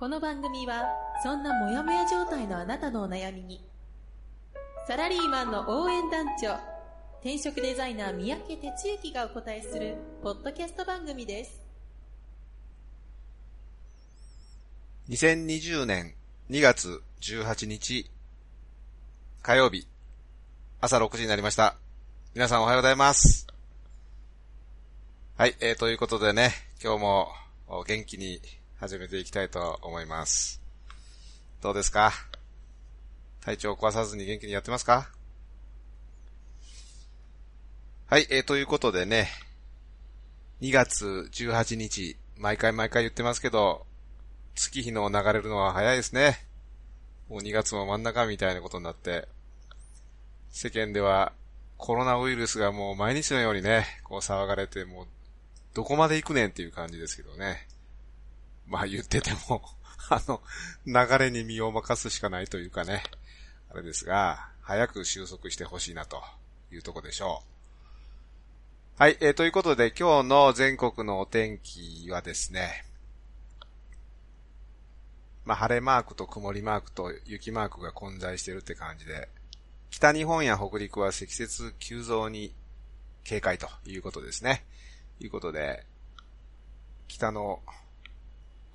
この番組はそんなモヤモヤ状態のあなたのお悩みにサラリーマンの応援団長転職デザイナー三宅哲之がお答えするポッドキャスト番組です2020年2月18日火曜日朝6時になりました。皆さんおはようございます。はい、えー、ということでね、今日もお元気に始めていきたいと思います。どうですか？体調を壊さずに元気にやってますか？はい、えー、ということでね、2月18日、毎回毎回言ってますけど、月日の流れるのは早いですね。もう2月も真ん中みたいなことになって、世間ではコロナウイルスがもう毎日のようにね、こう騒がれて、もうどこまで行くねんっていう感じですけどね。まあ言ってても、あの、流れに身を任すしかないというかね、あれですが、早く収束してほしいなというとこでしょう。はい、えー、ということで今日の全国のお天気はですね、まあ晴れマークと曇りマークと雪マークが混在してるって感じで、北日本や北陸は積雪急増に警戒ということですね。いうことで、北の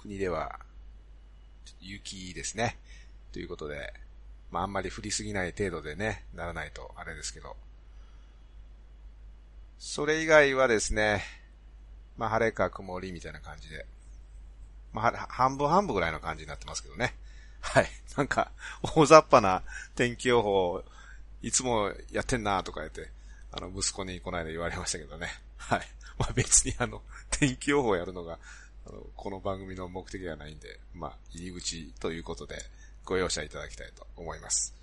国では雪ですね。ということで、まああんまり降りすぎない程度でね、ならないとあれですけど。それ以外はですね、まあ晴れか曇りみたいな感じで、まあ半分半分ぐらいの感じになってますけどね。はい。なんか、大雑把な天気予報いつもやってんなとか言って、あの、息子にこの間言われましたけどね。はい。まあ別にあの、天気予報やるのが、あの、この番組の目的ではないんで、まあ、入り口ということで、ご容赦いただきたいと思います。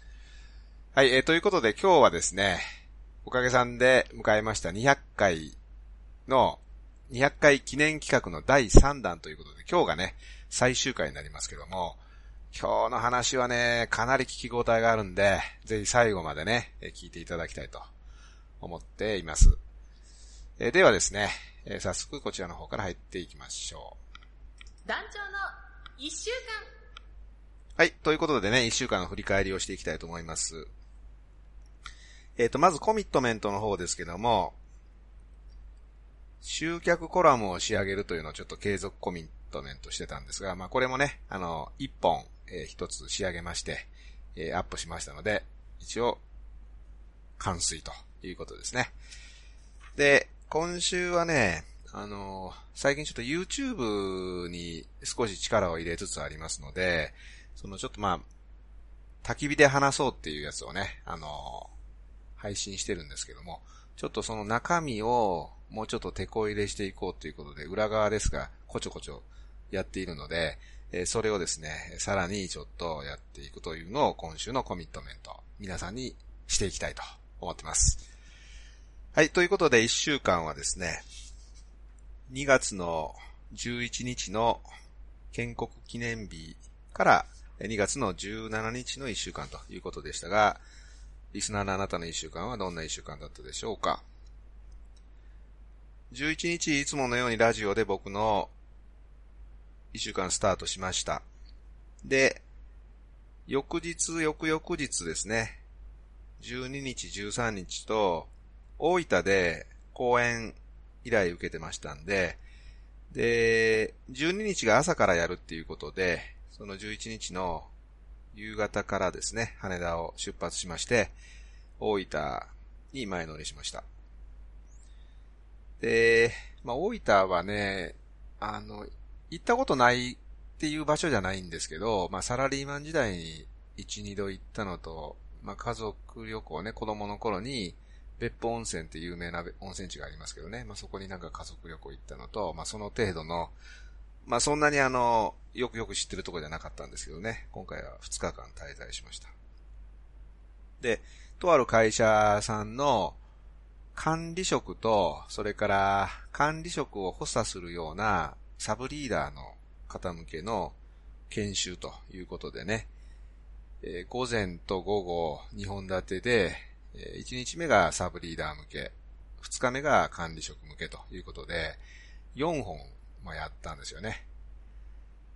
はい、えー、ということで今日はですね、おかげさんで迎えました200回の、200回記念企画の第3弾ということで、今日がね、最終回になりますけども、今日の話はね、かなり聞き応えがあるんで、ぜひ最後までね、聞いていただきたいと思っています。え、ではですね、えー、早速こちらの方から入っていきましょう。団長の一週間はい、ということでね、一週間の振り返りをしていきたいと思います。えっ、ー、と、まずコミットメントの方ですけども、集客コラムを仕上げるというのをちょっと継続コミットメントしてたんですが、まあこれもね、あの、一本、えー、一つ仕上げまして、えー、アップしましたので、一応、完遂ということですね。で、今週はね、あの、最近ちょっと YouTube に少し力を入れつつありますので、そのちょっとまあ、焚き火で話そうっていうやつをね、あの、配信してるんですけども、ちょっとその中身をもうちょっと手こ入れしていこうということで、裏側ですが、こちょこちょやっているので、え、それをですね、さらにちょっとやっていくというのを今週のコミットメント、皆さんにしていきたいと思ってます。はい、ということで1週間はですね、2月の11日の建国記念日から2月の17日の1週間ということでしたが、リスナーのあなたの1週間はどんな1週間だったでしょうか11日いつものようにラジオで僕の1週間スタートしました。で、翌日、翌々日ですね。12日、13日と、大分で講演依頼受けてましたんで、で、12日が朝からやるっていうことで、その11日の夕方からですね、羽田を出発しまして、大分に前乗りしました。で、まあ、大分はね、あの、行ったことないっていう場所じゃないんですけど、まあ、サラリーマン時代に1、2度行ったのと、まあ、家族旅行ね、子供の頃に、別府温泉って有名な温泉地がありますけどね、まあ、そこになんか家族旅行行ったのと、まあ、その程度の、まあそんなにあの、よくよく知ってるとこじゃなかったんですけどね、今回は2日間滞在しました。で、とある会社さんの管理職と、それから管理職を補佐するようなサブリーダーの方向けの研修ということでね、えー、午前と午後2本立てで、え、1日目がサブリーダー向け、2日目が管理職向けということで、4本、ま、やったんですよね。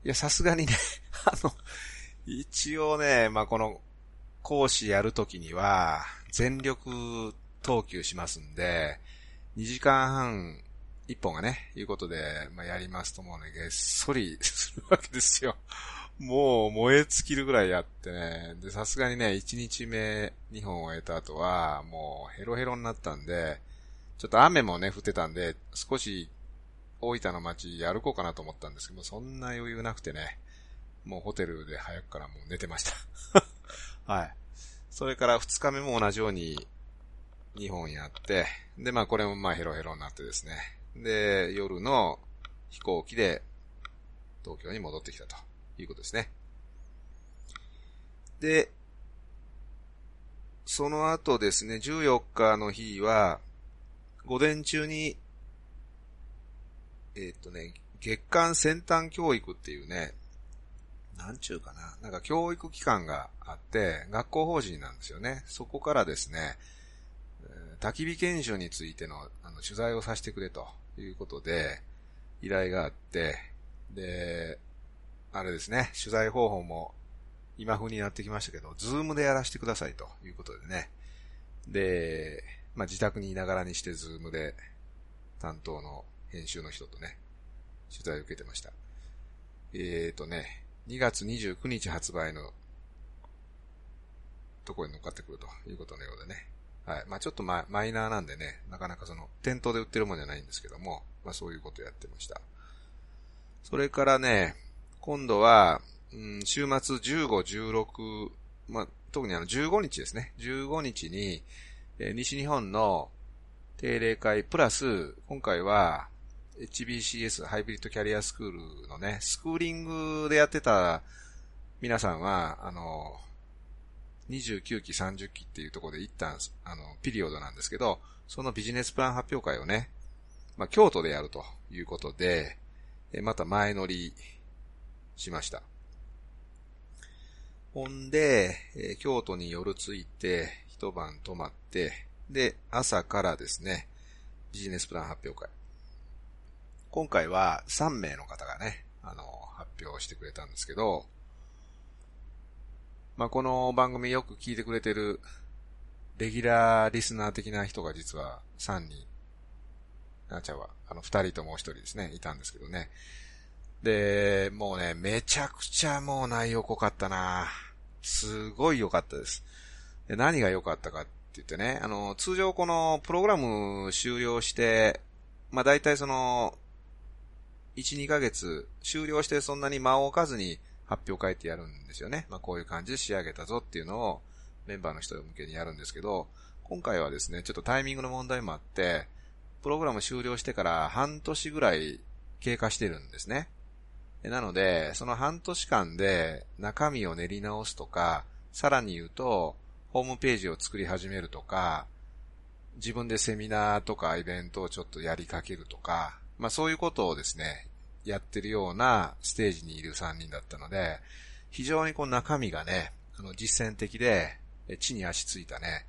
いや、さすがにね あの、一応ね、まあ、この講師やるときには、全力投球しますんで、2時間半、1本がね、いうことで、まあ、やりますともうね、げっそりするわけですよ。もう燃え尽きるぐらいやってね、で、さすがにね、1日目2本終えた後は、もうヘロヘロになったんで、ちょっと雨もね、降ってたんで、少し大分の街歩こうかなと思ったんですけど、そんな余裕なくてね、もうホテルで早くからもう寝てました。はい。それから2日目も同じように2本やって、で、まあこれもまあヘロヘロになってですね。で、夜の飛行機で東京に戻ってきたということですね。で、その後ですね、14日の日は、午前中にえー、っとね、月間先端教育っていうね、なんちゅうかな、なんか教育機関があって、学校法人なんですよね。そこからですね、焚き火研修についてのあの取材をさせてくれということで、依頼があって、で、あれですね、取材方法も今風になってきましたけど、ズームでやらせてくださいということでね。で、まあ、自宅にいながらにしてズームで担当の編集の人とね、取材を受けてました。えーとね、2月29日発売のところに乗っかってくるということのようでね。はい。まあちょっとまマイナーなんでね、なかなかその、店頭で売ってるもんじゃないんですけども、まあそういうことやってました。それからね、今度は、うん、週末15、16、まあ特にあの15日ですね。15日に、えー、西日本の定例会プラス、今回は、HBCS、ハイブリッドキャリアスクールのね、スクーリングでやってた皆さんは、あの、29期、30期っていうところで一旦、あの、ピリオドなんですけど、そのビジネスプラン発表会をね、まあ、京都でやるということで、また前乗りしました。ほんで、え京都に夜着いて、一晩泊まって、で、朝からですね、ビジネスプラン発表会。今回は3名の方がね、あの、発表してくれたんですけど、まあ、この番組よく聞いてくれてる、レギュラーリスナー的な人が実は3人、なっちゃうわ、あの、2人ともう1人ですね、いたんですけどね。で、もうね、めちゃくちゃもう内容濃かったなすごい良かったです。で何が良かったかって言ってね、あの、通常このプログラム終了して、まあ大体その、1、2ヶ月終了してそんなに間を置かずに発表会ってやるんですよね。まあこういう感じで仕上げたぞっていうのをメンバーの人向けにやるんですけど、今回はですね、ちょっとタイミングの問題もあって、プログラム終了してから半年ぐらい経過してるんですね。なので、その半年間で中身を練り直すとか、さらに言うと、ホームページを作り始めるとか、自分でセミナーとかイベントをちょっとやりかけるとか、まあそういうことをですね、やってるようなステージにいる3人だったので、非常にこう中身がね、あの実践的で、地に足ついたね、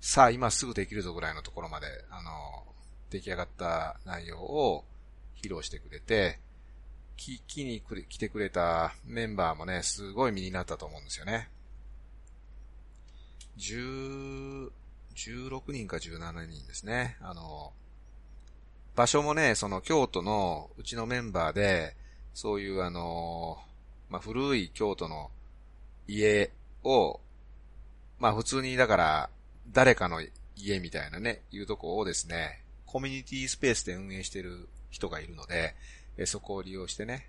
さあ今すぐできるぞぐらいのところまで、あの、出来上がった内容を披露してくれて、聞きに来てくれたメンバーもね、すごい身になったと思うんですよね。10、16人か17人ですね。あの、場所もね、その京都のうちのメンバーで、そういうあの、まあ、古い京都の家を、まあ普通にだから誰かの家みたいなね、いうとこをですね、コミュニティスペースで運営してる人がいるので、えそこを利用してね、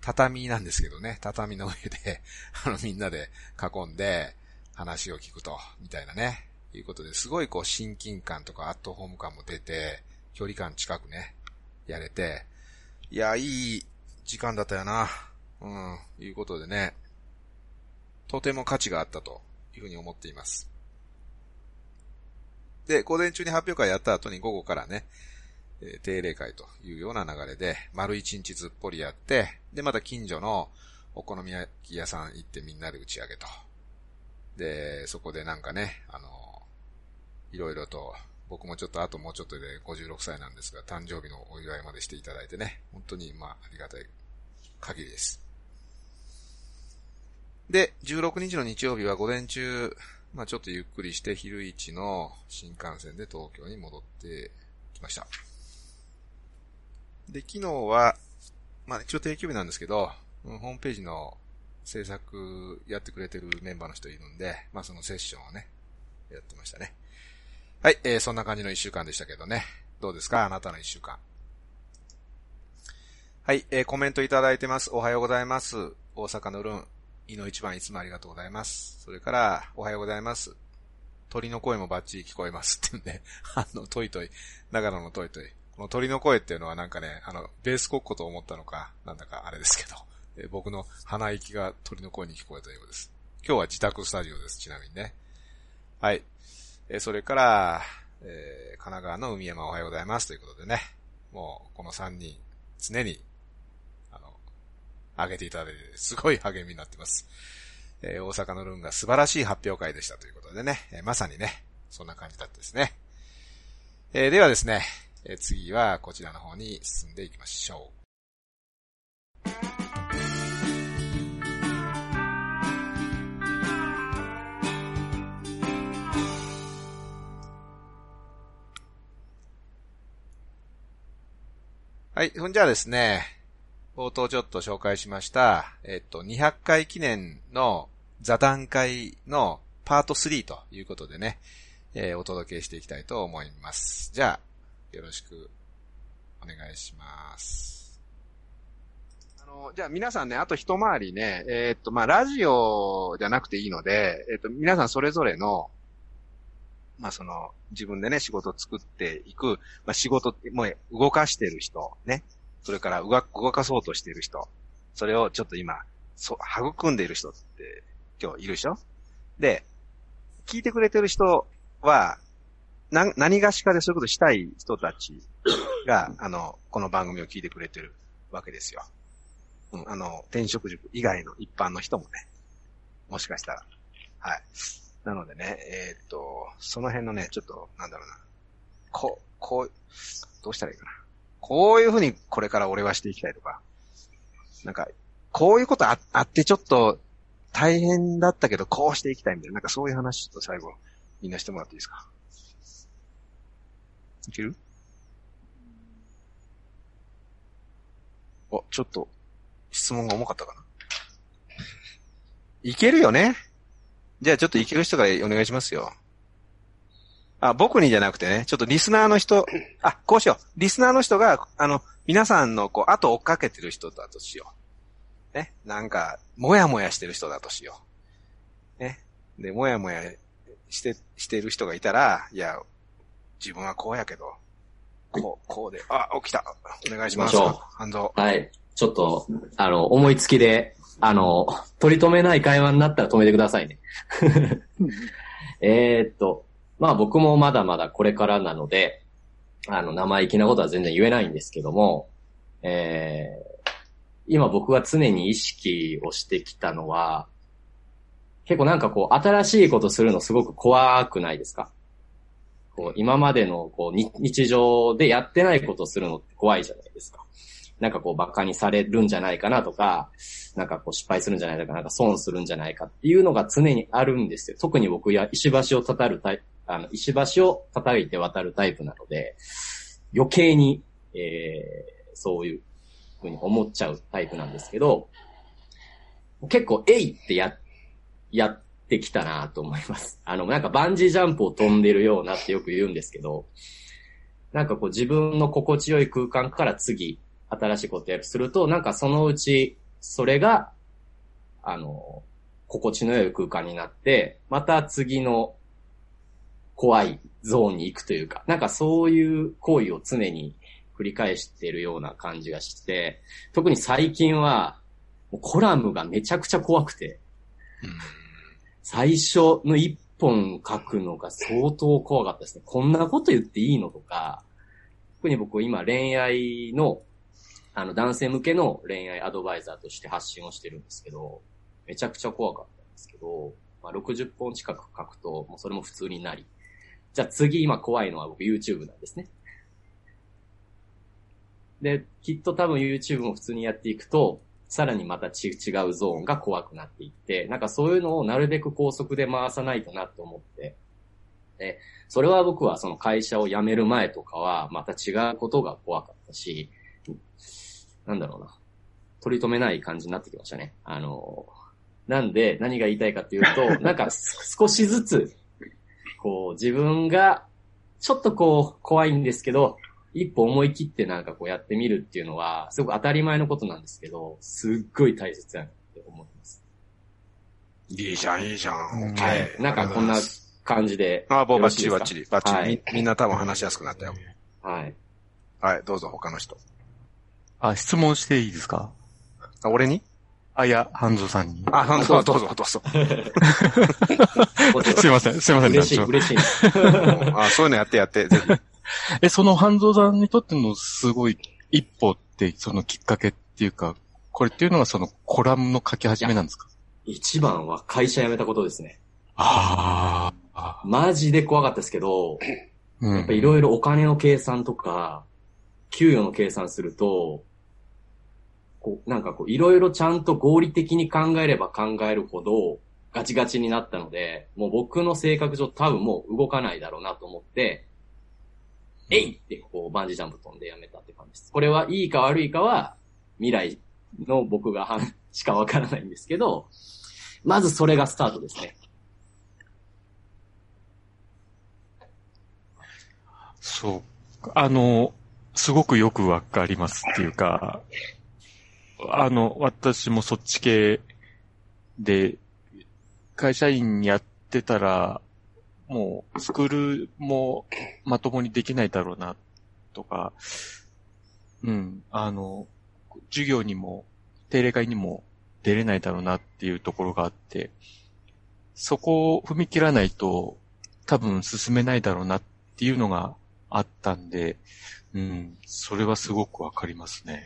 畳なんですけどね、畳の上で あのみんなで囲んで話を聞くと、みたいなね、いうことで、すごいこう親近感とかアットホーム感も出て、距離感近くね、やれて、いや、いい時間だったよな。うん、いうことでね。とても価値があったというふうに思っています。で、午前中に発表会やった後に午後からね、えー、定例会というような流れで、丸一日ずっぽりやって、で、また近所のお好み焼き屋さん行ってみんなで打ち上げと。で、そこでなんかね、あの、いろいろと、僕もちょっとあともうちょっとで56歳なんですが、誕生日のお祝いまでしていただいてね、本当にまあ、ありがたい限りです。で、16日の日曜日は午前中、まあちょっとゆっくりして昼市の新幹線で東京に戻ってきました。で、昨日は、まあ一応定休日なんですけど、ホームページの制作やってくれてるメンバーの人いるんで、まあそのセッションをね、やってましたね。はい、えー、そんな感じの一週間でしたけどね。どうですか？あなたの一週間。はい、えー、コメントいただいてます。おはようございます。大阪のルン。いの一番いつもありがとうございます。それから、おはようございます。鳥の声もバッチリ聞こえますってんで、あの、トイトイ、長野のトイトイ。この鳥の声っていうのはなんかね、あの、ベースコッコと思ったのか、なんだかあれですけど、え、僕の鼻息が鳥の声に聞こえたようです。今日は自宅スタジオです、ちなみにね。はい。え、それから、えー、神奈川の海山おはようございますということでね、もうこの3人、常に上げていただいて、すごい励みになってます。えー、大阪のルンが素晴らしい発表会でしたということでね、えー、まさにね、そんな感じだったですね。えー、ではですね、え次はこちらの方に進んでいきましょう。はい。ほんじゃあですね、冒頭ちょっと紹介しました、えっと、200回記念の座談会のパート3ということでね、えー、お届けしていきたいと思います。じゃあ、よろしくお願いします。あの、じゃあ皆さんね、あと一回りね、えー、っと、まあ、ラジオじゃなくていいので、えー、っと、皆さんそれぞれの、まあ、その、自分でね、仕事を作っていく、まあ、仕事、もう動かしてる人、ね、それから動かそうとしてる人、それをちょっと今、そ、育んでいる人って今日いるでしょ？で、聞いてくれてる人は、な、何がしかでそういうことしたい人たちが、あの、この番組を聞いてくれてるわけですよ。うん、あの、転職塾以外の一般の人もね、もしかしたら。はい。なのでね、えー、っと、その辺のね、ちょっと、なんだろうな。こう、こう、どうしたらいいかな。こういうふうにこれから俺はしていきたいとか、なんか、こういうことああってちょっと大変だったけどこうしていきたいみたいな、なんかそういう話ちょっと最後みんなしてもらっていいですか？いける？お、ちょっと質問が重かったかな？いけるよね？じゃあちょっといける人からお願いしますよ。あ、僕にじゃなくてね、ちょっとリスナーの人、あ、こうしよう。リスナーの人が、あの、皆さんの、こう、後追っかけてる人だとしよう。ね？なんか、もやもやしてる人だとしよう。ね？で、もやもやして、してる人がいたら、いや、自分はこうやけど、こう、こうで、あ、起きた。お願いします。反動。はい。ちょっと、あの、思いつきで、あの、取り留めない会話になったら止めてくださいね。えっと、まあ僕もまだまだこれからなので、あの、生意気なことは全然言えないんですけども、えー、今僕が常に意識をしてきたのは、結構なんかこう、新しいことするのすごく怖くないですか？こう、今までのこう日常でやってないことするのって怖いじゃないですか。なんかこう、馬鹿にされるんじゃないかなとか、なんかこう、失敗するんじゃないか、なんか損するんじゃないかっていうのが常にあるんですよ。特に僕や石橋をたたるタイあの、石橋を叩いて渡るタイプなので、余計に、えー、そういうふうに思っちゃうタイプなんですけど、結構、えいってや、やっってきたなと思います。あの、なんかバンジージャンプを飛んでるようなってよく言うんですけど、なんかこう自分の心地よい空間から次、新しいことやるすると、なんかそのうち、それが、あの、心地の良い空間になって、また次の怖いゾーンに行くというか、なんかそういう行為を常に繰り返してるような感じがして、特に最近は、コラムがめちゃくちゃ怖くて、最初の一本書くのが相当怖かったですね。こんなこと言っていいのとか、特に僕今恋愛の、あの男性向けの恋愛アドバイザーとして発信をしてるんですけど、めちゃくちゃ怖かったんですけど、まあ、60本近く書くと、もうそれも普通になり。じゃあ次今怖いのは僕 YouTube なんですね。で、きっと多分 YouTube も普通にやっていくと、さらにまた違うゾーンが怖くなっていって、なんかそういうのをなるべく高速で回さないとなと思って、で、それは僕はその会社を辞める前とかはまた違うことが怖かったし、なんだろうな。取り留めない感じになってきましたね。あの、なんで何が言いたいかっていうと、なんか少しずつ、こう自分がちょっとこう怖いんですけど、一歩思い切ってなんかこうやってみるっていうのは、すごく当たり前のことなんですけど、すっごい大切だなって思います。いいじゃん、いいじゃん。はい。なんかこんな感じで。ああ、もうバッチリバッチリ。バッチリ、はい、み。んな多分話しやすくなったよ。はい。はい、どうぞ他の人。あ、質問していいですか？あ、俺に？あ、いや、ハンゾさんに。あ、ハンゾ、どうぞ、どうぞ。すいません、すいません、嬉しい、嬉しい。あ、そういうのやってやって、ぜひ。え、その半蔵さんにとってのすごい一歩って、そのきっかけっていうか、これっていうのはそのコラムの書き始めなんですか？一番は会社辞めたことですね。ああ。マジで怖かったですけど、うん、やっぱいろいろお金の計算とか、給与の計算すると、こう、なんかこう、いろいろちゃんと合理的に考えれば考えるほど、ガチガチになったので、もう僕の性格上多分もう動かないだろうなと思って、えいってこうバンジージャンプ飛んでやめたって感じです。これはいいか悪いかは未来の僕が しかわからないんですけど、まずそれがスタートですね。そう。あの、すごくよくわかりますっていうか、あの、私もそっち系で、会社員やってたら、もう、スクールもまともにできないだろうな、とか、うん、あの、授業にも、定例会にも出れないだろうなっていうところがあって、そこを踏み切らないと、多分進めないだろうなっていうのがあったんで、うん、それはすごくわかりますね。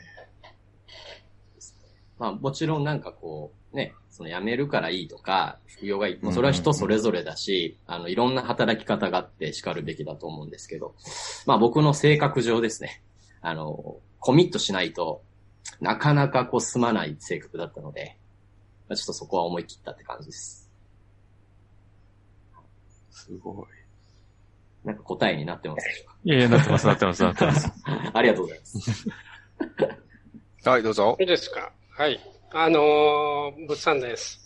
まあもちろんなんかこう、ね、その辞めるからいいとか、副業がいい。もうそれは人それぞれだし、あの、いろんな働き方があって叱るべきだと思うんですけど、まあ僕の性格上ですね、あの、コミットしないとなかなかこう進まない性格だったので、まあ、ちょっとそこは思い切ったって感じです。すごい。なんか答えになってますでしょうか？いやいや、なってます、なってます、なってます。ありがとうございます。はい、どうぞ。いいですか？はい。あのー、物産です。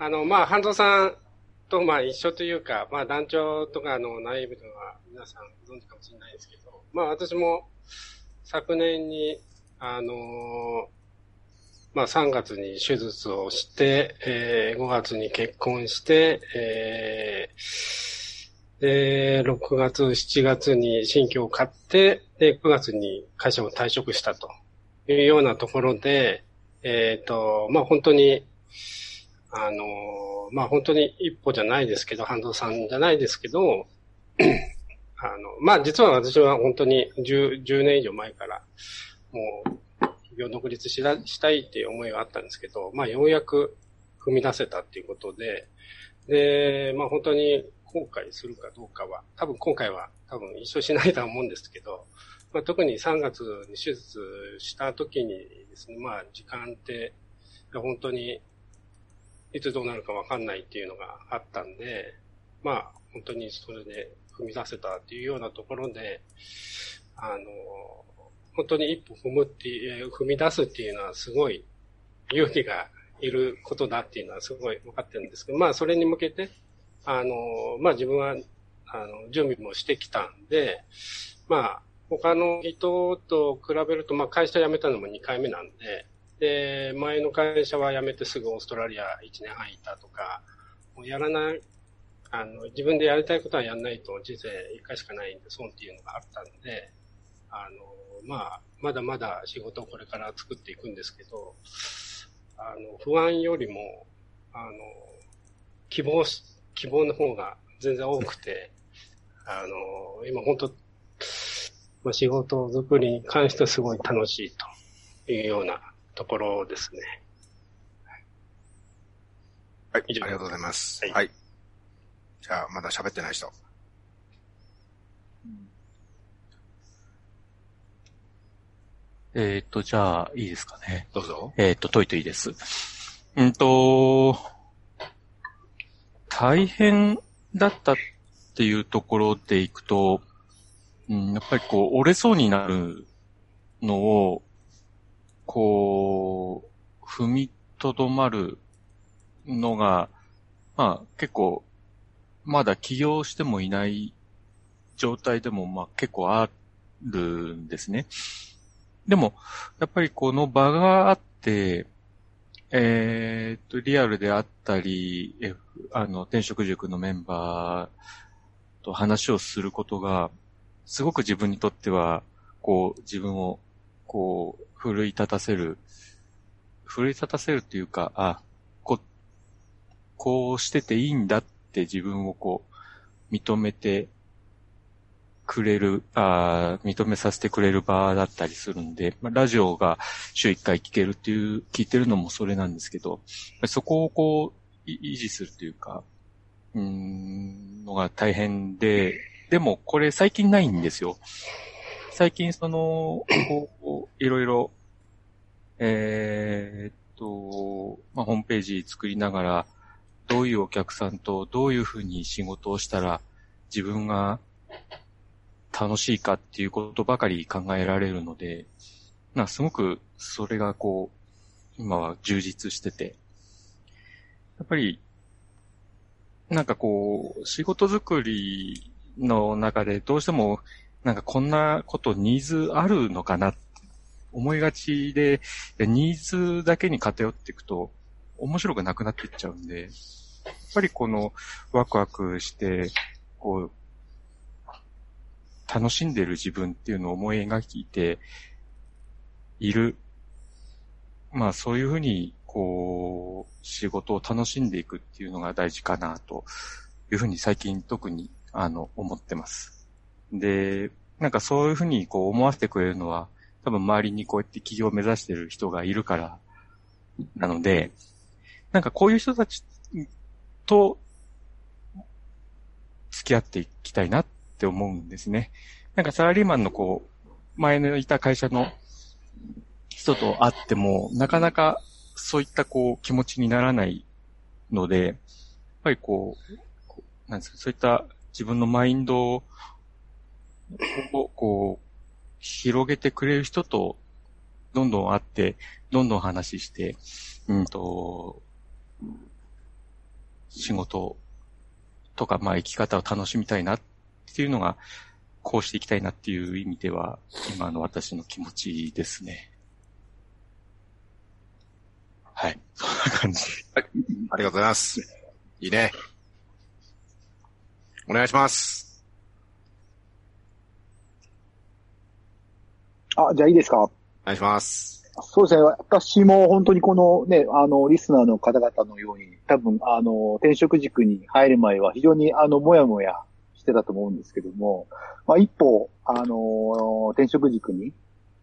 あの、まあ、半蔵さんと、まあ、一緒というか、まあ、団長とかの内部では皆さんご存知かもしれないですけど、まあ、私も昨年に、あのー、まあ、3月に手術をして、えー、5月に結婚して、えー、で、6月、7月に新居を買って、で、9月に会社を退職したというようなところで、えっ、ー、と、まあ、本当に、あの、まあ、本当に一歩じゃないですけど、半藤さんじゃないですけど、あの、まあ、実は私は本当に 10, 10年以上前から、もう、企業独立ししたいっていう思いがあったんですけど、まあ、ようやく踏み出せたっていうことで、で、まあ、本当に後悔するかどうかは、多分今回は多分一生しないとは思うんですけど、まあ、特に3月に手術した時にですね、まあ時間って、本当にいつどうなるかわかんないっていうのがあったんで、まあ本当にそれで踏み出せたっていうようなところで、あの、本当に一歩踏むっていう、踏み出すっていうのはすごい勇気がいることだっていうのはすごい分かってるんですけど、まあそれに向けて、あの、まあ自分は、あの、準備もしてきたんで、まあ、他の人と比べると、まあ会社辞めたのも2回目なんで、で、前の会社は辞めてすぐオーストラリア1年半いたとか、もうやらない、あの、自分でやりたいことはやんないと人生1回しかないんで損っていうのがあったんで、あの、まあ、まだまだ仕事をこれから作っていくんですけど、あの、不安よりも、あの、希望、希望の方が全然多くて、あの、今本当、まあ、仕事作りに関してはすごい楽しいというようなところですね。はい、あ以上りがとうございます。はいはい。じゃあ、まだ喋ってない人。えっ、と、じゃあ、いいですかね。どうぞ。えっ、と、トイトイです。うんと、大変だったっていうところでいくと、うん、やっぱりこう、折れそうになるのを、こう、踏みとどまるのが、まあ結構、まだ起業してもいない状態でも、まあ結構あるんですね。でも、やっぱりこの場があって、えーっと、リアルであったり、F、あの、転職塾のメンバーと話をすることが、すごく自分にとっては、こう、自分を、こう、奮い立たせる、奮い立たせるっていうか、あ、こ、こうしてていいんだって自分をこう、認めてくれる、あ認めさせてくれる場だったりするんで、まあ、ラジオが週1回聞けるっていう、聞いてるのもそれなんですけど、そこをこう、維持するというか、うん、のが大変で、でもこれ最近ないんですよ。最近その、こう、いろいろ、えーっと、まあ、ホームページ作りながら、どういうお客さんとどういうふうに仕事をしたら自分が楽しいかっていうことばかり考えられるので、なすごくそれがこう、今は充実してて、やっぱり、なんかこう、仕事作りの中でどうしても、なんかこんなことニーズあるのかな思いがちで、ニーズだけに偏っていくと面白くなくなっていっちゃうんで、やっぱりこのワクワクして、こう、楽しんでる自分っていうのを思い描いている。まあそういうふうに、こう、仕事を楽しんでいくっていうのが大事かなというふうに最近特に、あの、思ってます。で、なんかそういうふうにこう思わせてくれるのは、多分周りにこうやって企業を目指してる人がいるから、なので、なんかこういう人たちと付き合っていきたいなって思うんですね。なんかサラリーマンのこう、前のいた会社の人と会っても、なかなかそういったこう気持ちにならないので、やっぱり、こうなんですか、そういった自分のマインドを、こう、広げてくれる人と、どんどん会って、どんどん話して、うんと、仕事とか、まあ生き方を楽しみたいなっていうのが、こうしていきたいなっていう意味では、今の私の気持ちですね。はい。そんな感じ。ありがとうございます。いいね。お願いします。あ、じゃあいいですか？お願いします。そうですね。私も本当にこのね、あの、リスナーの方々のように、多分、あの、転職軸に入る前は非常に、あの、もやもやしてたと思うんですけども、まあ、一歩、あの、転職軸に、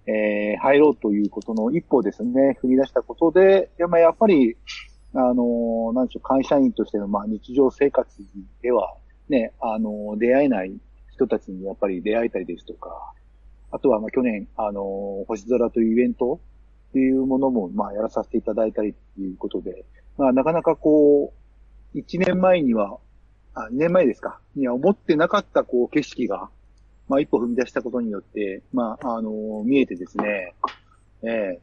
えー入ろうということの一歩ですね、踏み出したことで、やまあやっぱり、あの、なんでしょう、会社員としての、まあ、日常生活では、ね、あの、出会えない人たちにやっぱり出会えたりですとか、あとは、ま、去年、あの、星空というイベントっていうものも、まあ、やらさせていただいたりっていうことで、まあ、なかなかこう、1年前には、あ、2年前ですか、には思ってなかった、こう、景色が、まあ、一歩踏み出したことによって、まあ、あの、見えてですね、ええ。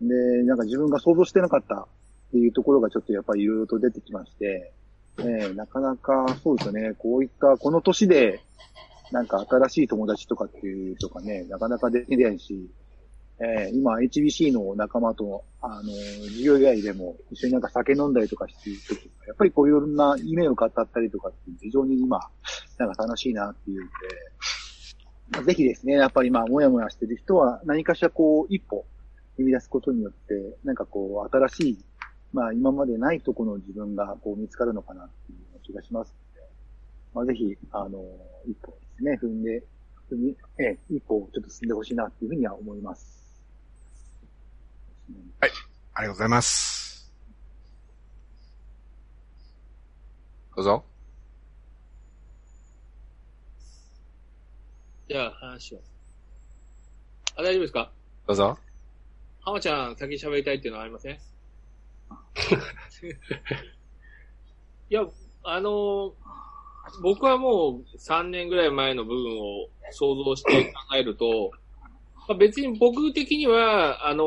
で、なんか自分が想像してなかったっていうところがちょっとやっぱりいろいろと出てきまして、ええなかなかそうですよね、こういった、この年で、なんか新しい友達とかっていうとかね、なかなかできないし、えー今 HBC の仲間と、あの、授業以外でも一緒になんか酒飲んだりとかしてるときやっぱりこういういろんな夢を語ったりとかって非常に今、なんか楽しいなっていうんで、まあぜひですね、やっぱりまあ、もやもやしてる人は何かしらこう、一歩踏み出すことによって、なんかこう、新しい、まあ、今までないところの自分がこう見つかるのかなっていう気がしますので、まあ、ぜひ、あの、一歩ですね、踏んで、踏み、ええ、一歩をちょっと進んでほしいなっていうふうには思います。ありがとうございます。どうぞ。じゃあ話を。あ、大丈夫ですか？どうぞ。浜ちゃん先喋りたいっていうのはありません？いや、あの僕はもう3年ぐらい前の部分を想像して考えると、まあ、別に僕的には、あの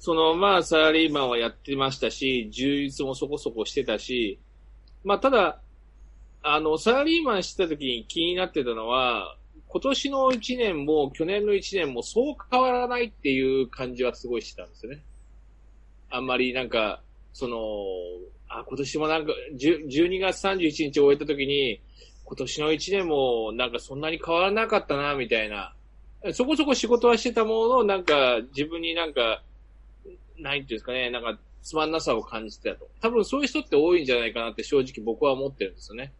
その、まあ、サラリーマンはやってましたし、充実もそこそこしてたし、まあ、ただ、あの、サラリーマンしてた時に気になってたのは、今年の1年も去年の1年もそう変わらないっていう感じはすごいしてたんですよね。あんまりなんか、その、あ、今年もなんか、12月31日終えた時に、今年の1年もなんかそんなに変わらなかったな、みたいな。そこそこ仕事はしてたものの、なんか自分になんか、ないっていうんですかね、なんかつまんなさを感じてたと。多分そういう人って多いんじゃないかなって正直僕は思ってるんですよね。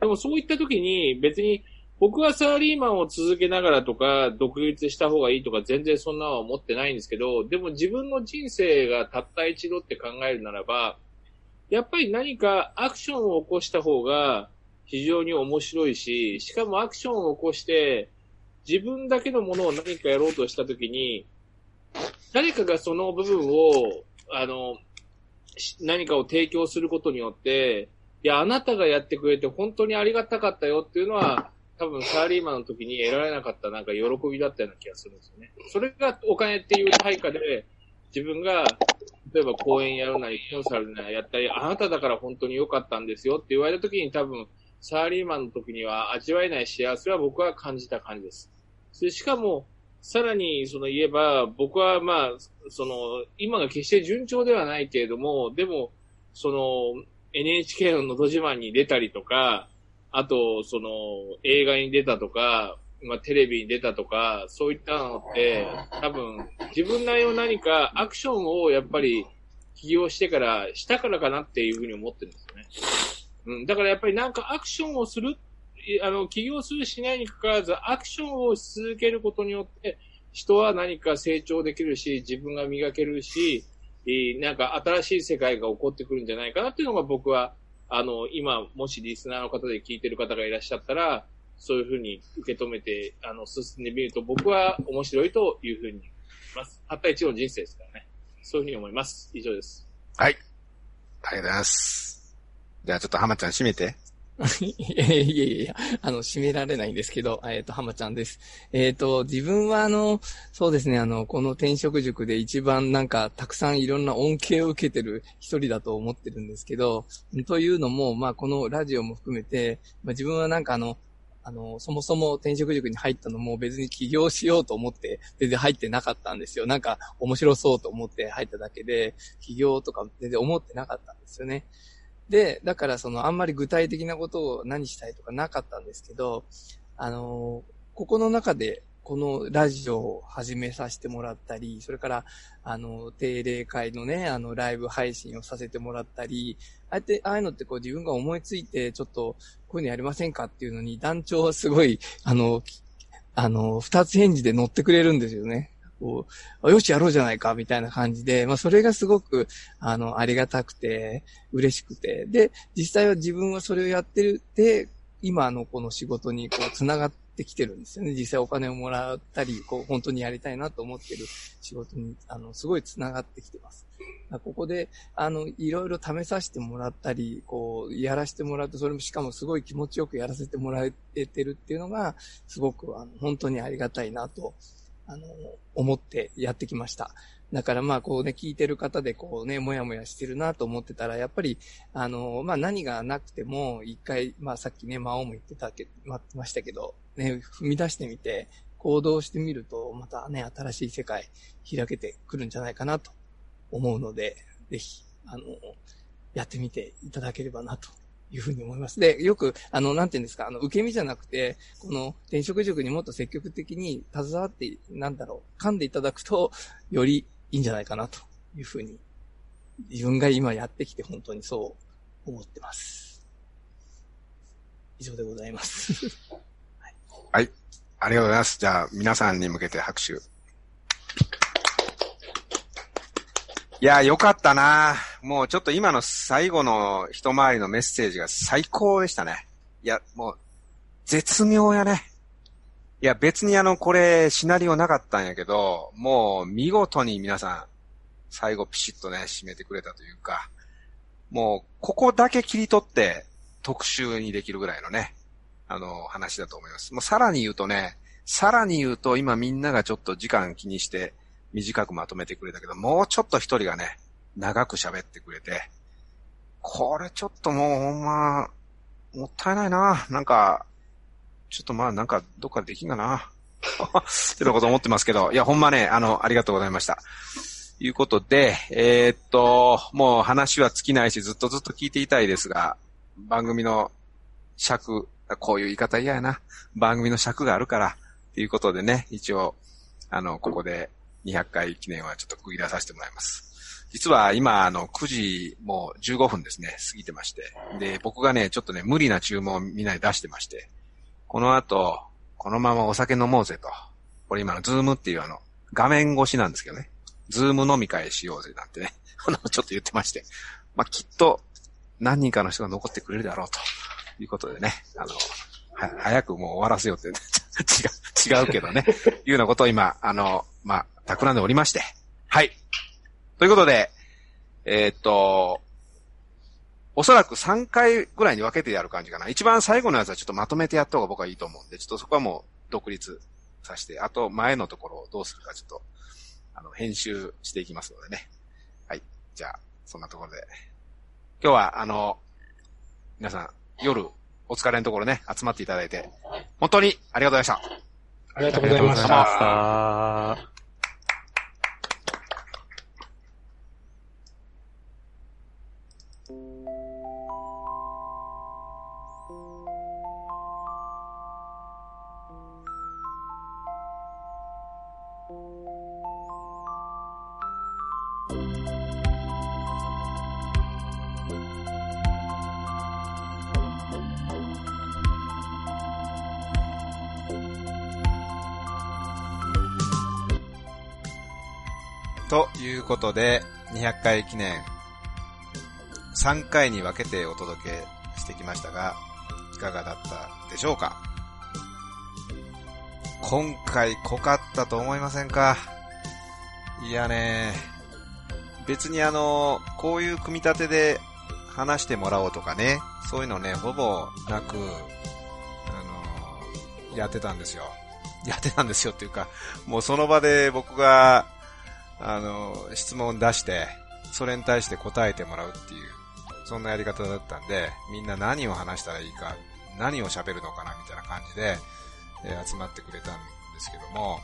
でもそういった時に別に僕はサラリーマンを続けながらとか、独立した方がいいとか全然そんなは思ってないんですけど、でも自分の人生がたった一度って考えるならば、やっぱり何かアクションを起こした方が非常に面白いし、しかもアクションを起こして自分だけのものを何かやろうとした時に、誰かがその部分を、あの、何かを提供することによって、いや、あなたがやってくれて本当にありがたかったよっていうのは、多分サラリーマンの時に得られなかったなんか喜びだったような気がするんですよね。それがお金っていう対価で、自分が、例えば講演やるなり、コンサルなりやったり、あなただから本当に良かったんですよって言われた時に多分、サラリーマンの時には味わえない幸せは僕は感じた感じです。でしかも、さらにその言えば、僕はまあ、その、今が決して順調ではないけれども、でも、その、NHK ののど自慢に出たりとか、あと、その、映画に出たとか、まあ、テレビに出たとか、そういったのって、多分、自分なりの何かアクションをやっぱり起業してから、したからかなっていうふうに思ってるんですよね。うん、だからやっぱりなんかアクションをする、あの、起業するしないにかかわらず、アクションをし続けることによって、人は何か成長できるし、自分が磨けるし、なんか新しい世界が起こってくるんじゃないかなっていうのが僕は、あの、今、もしリスナーの方で聞いてる方がいらっしゃったら、そういうふうに受け止めて、あの、進んでみると僕は面白いというふうに思います。たった一の人生ですからね。そういうふうに思います。以上です。はい。ありがとうございます。じゃあちょっと浜ちゃん閉めて。いやいやいや、あの、締められないんですけど、えっ、と、浜ちゃんです。えっ、と、自分はあの、そうですね、あの、この転職塾で一番なんか、たくさんいろんな恩恵を受けてる一人だと思ってるんですけど、というのも、まあ、このラジオも含めて、まあ、自分はなんかあの、あの、そもそも転職塾に入ったのも別に起業しようと思って全然入ってなかったんですよ。なんか面白そうと思って入っただけで、起業とか全然思ってなかったんですよね。で、だからそのあんまり具体的なことを何したいとかなかったんですけど、あの、ここの中でこのラジオを始めさせてもらったり、それから、あの、定例会のね、あの、ライブ配信をさせてもらったり、ああやって、ああいうのってこう自分が思いついて、ちょっと、こういうのやりませんかっていうのに、団長はすごい、あの、あの、二つ返事で乗ってくれるんですよね。こう、よし、やろうじゃないか、みたいな感じで、まあ、それがすごく、あの、ありがたくて、嬉しくて、で、実際は自分はそれをやってる、で、今のこの仕事にこう、つながってきてるんですよね。実際お金をもらったり、こう、本当にやりたいなと思ってる仕事に、あの、すごいつながってきてます。ここで、あの、いろいろ試させてもらったり、こう、やらせてもらって、それもしかもすごい気持ちよくやらせてもらえてるっていうのが、すごく、あの、本当にありがたいなと、あの、思ってやってきました。だからまあこうね、聞いてる方でこうね、もやもやしてるなと思ってたら、やっぱり、あの、まあ何がなくても、一回、まあさっきね、魔王も言ってたけど、ま、ましたけど、ね、踏み出してみて、行動してみると、またね、新しい世界開けてくるんじゃないかなと思うので、ぜひ、あの、やってみていただければなというふうに思います。で、よく、あの、なんていうんですか、あの、受け身じゃなくて、この転職塾にもっと積極的に携わって、なんだろう、噛んでいただくと、よりいいんじゃないかなというふうに、自分が今やってきて本当にそう思ってます。以上でございます。はい。ありがとうございます。じゃあ、皆さんに向けて拍手。いや、よかったなもうちょっと今の最後の一回りのメッセージが最高でしたね。いや、もう、絶妙やね。いや、別にあの、これ、シナリオなかったんやけど、もう、見事に皆さん、最後ピシッとね、締めてくれたというか、もう、ここだけ切り取って、特集にできるぐらいのね、あの、話だと思います。もうさらに言うとね、さらに言うと、今みんながちょっと時間気にして短くまとめてくれたけど、もうちょっと一人がね、長く喋ってくれて、これちょっともうほんま、もったいないな。なんか、ちょっとまあなんかどっかできんかな。ってなこと思ってますけど、いやほんまね、あの、ありがとうございました。いうことで、えーっと、もう話は尽きないし、ずっとずっと聞いていたいですが、番組の尺、こういう言い方嫌やな。番組の尺があるから、ということでね、一応、あの、ここで200回記念はちょっと区切らさせてもらいます。実は今、あの、9時もう15分ですね、過ぎてまして。で、僕がね、ちょっとね、無理な注文をみんなに出してまして、この後、このままお酒飲もうぜと。これ今のズームっていうあの、画面越しなんですけどね。ズーム飲み会しようぜなんてね、ちょっと言ってまして。まあ、きっと、何人かの人が残ってくれるだろうということでね、あの、早くもう終わらせようって、違う、違うけどね、いうようなことを今、あの、まあ、企んでおりまして。はい。ということで、えーっと、おそらく3回ぐらいに分けてやる感じかな。一番最後のやつはちょっとまとめてやった方が僕はいいと思うんで、ちょっとそこはもう独立させて、あと前のところをどうするかちょっと、あの、編集していきますのでね。はい。じゃあ、そんなところで。今日は、あの、皆さん、夜、お疲れのところね、集まっていただいて、本当にありがとうございました。ありがとうございました。ということで、200回記念、3回に分けてお届けしてきましたが、いかがだったでしょうか？今回濃かったと思いませんか？いやね、別にあの、こういう組み立てで話してもらおうとかね、そういうのね、ほぼなく、あの、やってたんですよ。やってたんですよっていうか、もうその場で僕が、あの、質問出して、それに対して答えてもらうっていう、そんなやり方だったんで、みんな何を話したらいいか、何を喋るのかな、みたいな感じで、えー集まってくれたんですけども、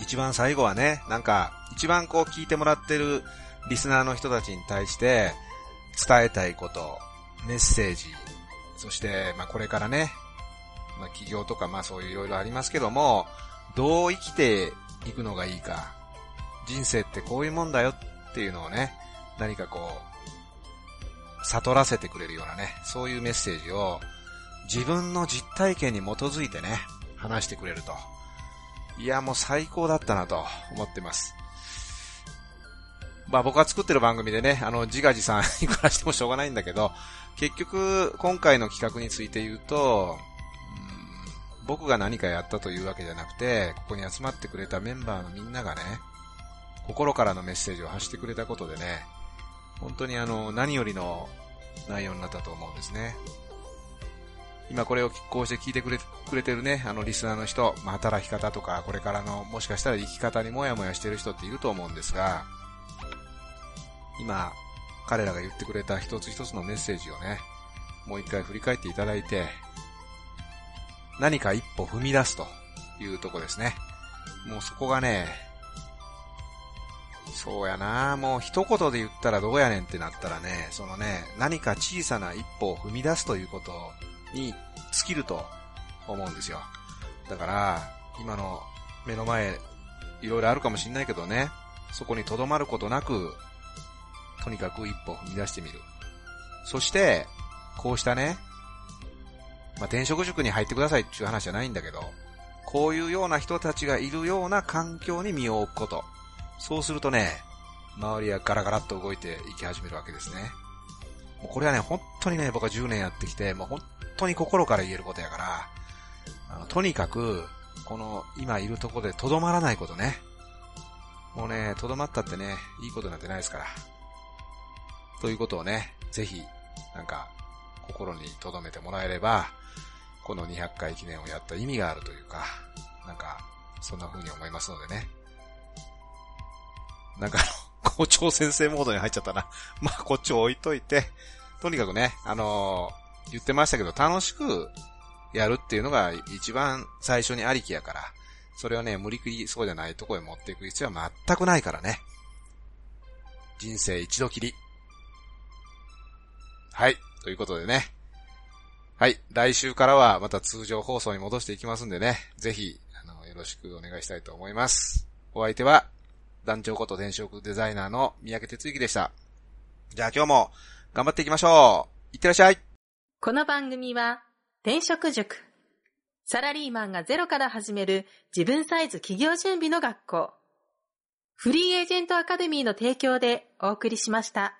一番最後はね、なんか、一番こう聞いてもらってるリスナーの人たちに対して、伝えたいこと、メッセージ、そして、まあこれからね、まあ企業とかまあそういういろいろありますけども、どう生きていくのがいいか、人生ってこういうもんだよっていうのをね、何かこう、悟らせてくれるようなね、そういうメッセージを自分の実体験に基づいてね、話してくれると。いや、もう最高だったなと思ってます。まあ僕が作ってる番組でね、あの、自画自賛 いくらしてもしょうがないんだけど、結局、今回の企画について言うと、うん僕が何かやったというわけじゃなくて、ここに集まってくれたメンバーのみんながね、心からのメッセージを発してくれたことでね、本当にあの、何よりの内容になったと思うんですね。今これをこうして聞いてくれくれてるね、あのリスナーの人、まあ、働き方とか、これからのもしかしたら生き方にもやもやしてる人っていると思うんですが、今、彼らが言ってくれた一つ一つのメッセージをね、もう一回振り返っていただいて、何か一歩踏み出すというとこですね。もうそこがね、そうやなもう一言で言ったらどうやねんってなったらね、そのね、何か小さな一歩を踏み出すということに尽きると思うんですよ。だから、今の目の前、いろいろあるかもしんないけどね、そこに留まることなく、とにかく一歩踏み出してみる。そして、こうしたね、まあ、転職塾に入ってくださいっていう話じゃないんだけど、こういうような人たちがいるような環境に身を置くこと。そうするとね、周りはガラガラっと動いていき始めるわけですね。もうこれはね、本当にね、僕は10年やってきて、もう本当に心から言えることやから、あのとにかく、この今いるところで留まらないことね。もうね、留まったってね、いいことなんてないですから。ということをね、ぜひ、なんか、心に留めてもらえれば、この200回記念をやった意味があるというか、なんか、そんな風に思いますのでね。なんか、校長先生モードに入っちゃったな。まあ、こっちを置いといて、とにかくね、あのー言ってましたけど、楽しくやるっていうのが一番最初にありきやから、それをね、無理くりそうじゃないとこへ持っていく必要は全くないからね。人生一度きり。はい。ということでね。はい。来週からはまた通常放送に戻していきますんでね。ぜひ、あの、よろしくお願いしたいと思います。お相手は、団長こと転職デザイナーの三宅哲之でした。じゃあ今日も頑張っていきましょう。いってらっしゃい。この番組は、転職塾。サラリーマンがゼロから始める自分サイズ企業準備の学校。フリーエージェントアカデミーの提供でお送りしました。